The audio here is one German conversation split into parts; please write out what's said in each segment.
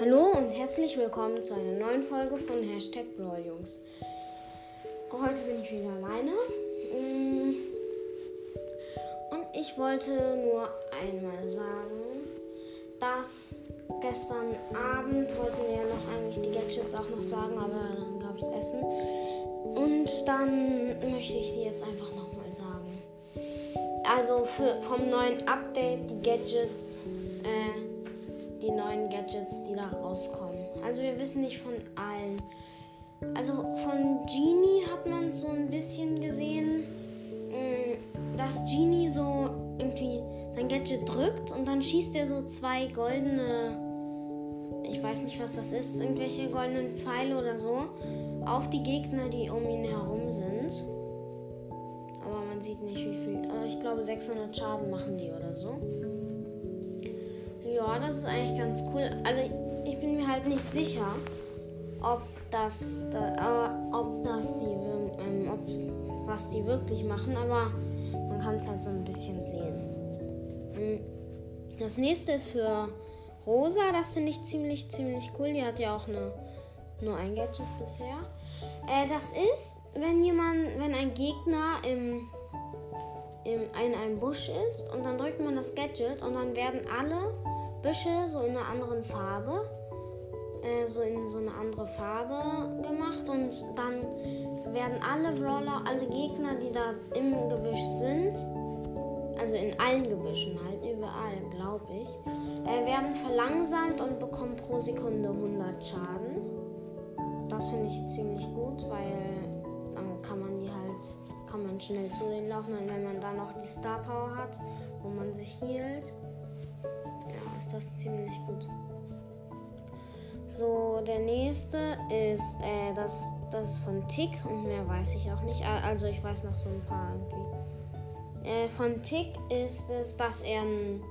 Hallo und herzlich willkommen zu einer neuen Folge von Hashtag Jungs. Heute bin ich wieder alleine. Mm. Und ich wollte nur einmal sagen, dass gestern Abend wollten wir ja noch eigentlich die Gadgets auch noch sagen, aber dann gab es Essen. Und dann möchte ich die jetzt einfach nochmal sagen. Also für, vom neuen Update, die Gadgets, äh, die neuen Gadgets, die da rauskommen. Also wir wissen nicht von allen. Also von Genie hat man so ein bisschen gesehen, mm, dass Genie so irgendwie sein Gadget drückt und dann schießt er so zwei goldene, ich weiß nicht was das ist, irgendwelche goldenen Pfeile oder so, auf die Gegner, die um ihn herum sind. Aber man sieht nicht wie viel. Ich glaube 600 Schaden machen die oder so. Das ist eigentlich ganz cool. Also ich bin mir halt nicht sicher, ob das, da, äh, ob das die, ähm, ob, was die wirklich machen, aber man kann es halt so ein bisschen sehen. Hm. Das nächste ist für Rosa, das finde ich ziemlich, ziemlich cool. Die hat ja auch eine, nur ein Gadget bisher. Äh, das ist, wenn jemand, wenn ein Gegner im, in einem Busch ist und dann drückt man das Gadget und dann werden alle Büsche so in einer anderen Farbe, äh, so in so eine andere Farbe gemacht und dann werden alle Brawler, alle Gegner, die da im Gebüsch sind, also in allen Gebüschen halt, überall, glaube ich, äh, werden verlangsamt und bekommen pro Sekunde 100 Schaden. Das finde ich ziemlich gut, weil dann kann man die halt, kann man schnell zu denen laufen und wenn man dann noch die Star Power hat, wo man sich hielt, ist das ziemlich gut. So, der nächste ist äh, das, das von Tick und mehr weiß ich auch nicht. Also ich weiß noch so ein paar irgendwie. Äh, von Tick ist es, dass er ein,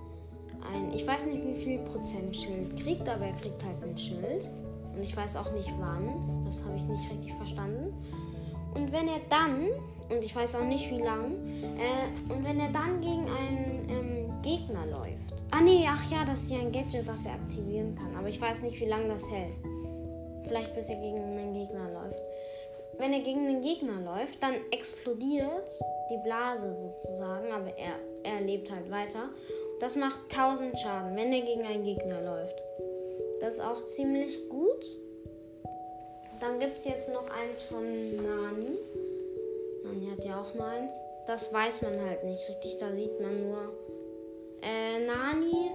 ein, ich weiß nicht wie viel Prozent Schild kriegt, aber er kriegt halt ein Schild. Und ich weiß auch nicht wann. Das habe ich nicht richtig verstanden. Und wenn er dann, und ich weiß auch nicht wie lang, äh, und wenn er dann gegen einen ähm, Gegner läuft. Ah nee, ach ja, das ist ja ein Gadget, was er aktivieren kann. Aber ich weiß nicht, wie lange das hält. Vielleicht bis er gegen einen Gegner läuft. Wenn er gegen einen Gegner läuft, dann explodiert die Blase sozusagen, aber er, er lebt halt weiter. Das macht 1000 Schaden, wenn er gegen einen Gegner läuft. Das ist auch ziemlich gut. Dann gibt es jetzt noch eins von Nani. Nani hat ja auch nur eins. Das weiß man halt nicht richtig. Da sieht man nur. Äh, Nani,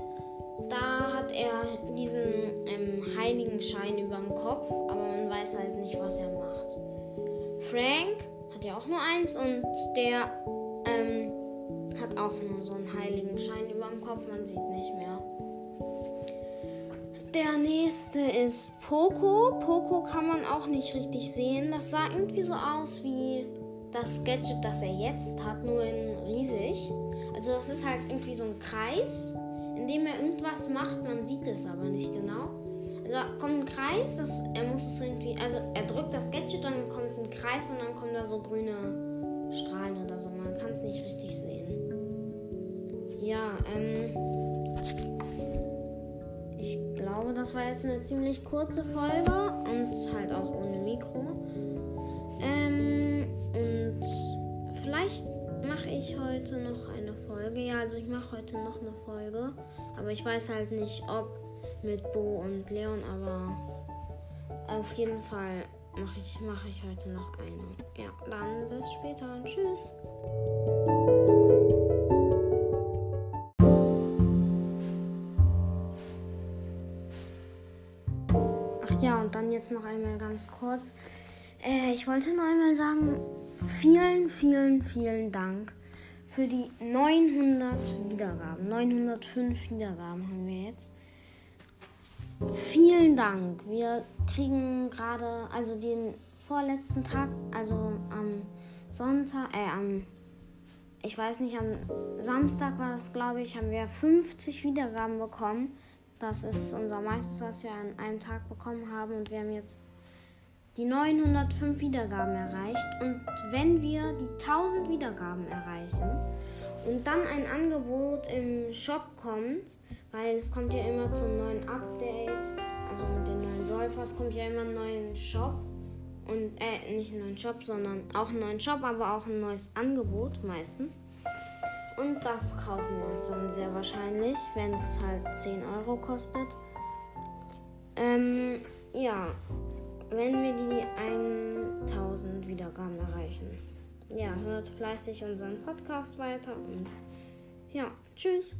da hat er diesen ähm, heiligen Schein über dem Kopf, aber man weiß halt nicht, was er macht. Frank hat ja auch nur eins und der ähm, hat auch nur so einen heiligen Schein über dem Kopf. Man sieht nicht mehr. Der nächste ist Poco. Poco kann man auch nicht richtig sehen. Das sah irgendwie so aus wie das Gadget, das er jetzt hat, nur in riesig. Also das ist halt irgendwie so ein Kreis, in dem er irgendwas macht. Man sieht es aber nicht genau. Also kommt ein Kreis, das, er muss es irgendwie, also er drückt das Gadget, dann kommt ein Kreis und dann kommen da so grüne Strahlen oder so. Man kann es nicht richtig sehen. Ja, ähm glaube, das war jetzt eine ziemlich kurze Folge und halt auch ohne Mikro. Ähm, und vielleicht mache ich heute noch eine Folge. Ja, also ich mache heute noch eine Folge. Aber ich weiß halt nicht, ob mit Bo und Leon, aber auf jeden Fall mache ich, mach ich heute noch eine. Ja, dann bis später. Tschüss. Ja, und dann jetzt noch einmal ganz kurz. Äh, ich wollte nur einmal sagen, vielen, vielen, vielen Dank für die 900 Wiedergaben. 905 Wiedergaben haben wir jetzt. Vielen Dank. Wir kriegen gerade, also den vorletzten Tag, also am Sonntag, äh, am, ich weiß nicht, am Samstag war das, glaube ich, haben wir 50 Wiedergaben bekommen. Das ist unser meistes, was wir an einem Tag bekommen haben. Und wir haben jetzt die 905 Wiedergaben erreicht. Und wenn wir die 1000 Wiedergaben erreichen und dann ein Angebot im Shop kommt, weil es kommt ja immer zum neuen Update also mit den neuen Pass kommt ja immer ein neuer Shop. Und, äh, nicht einen neuen Shop, sondern auch einen neuen Shop, aber auch ein neues Angebot meistens. Und das kaufen wir uns dann sehr wahrscheinlich, wenn es halt 10 Euro kostet. Ähm, ja, wenn wir die 1000 Wiedergaben erreichen. Ja, hört fleißig unseren Podcast weiter und ja, tschüss.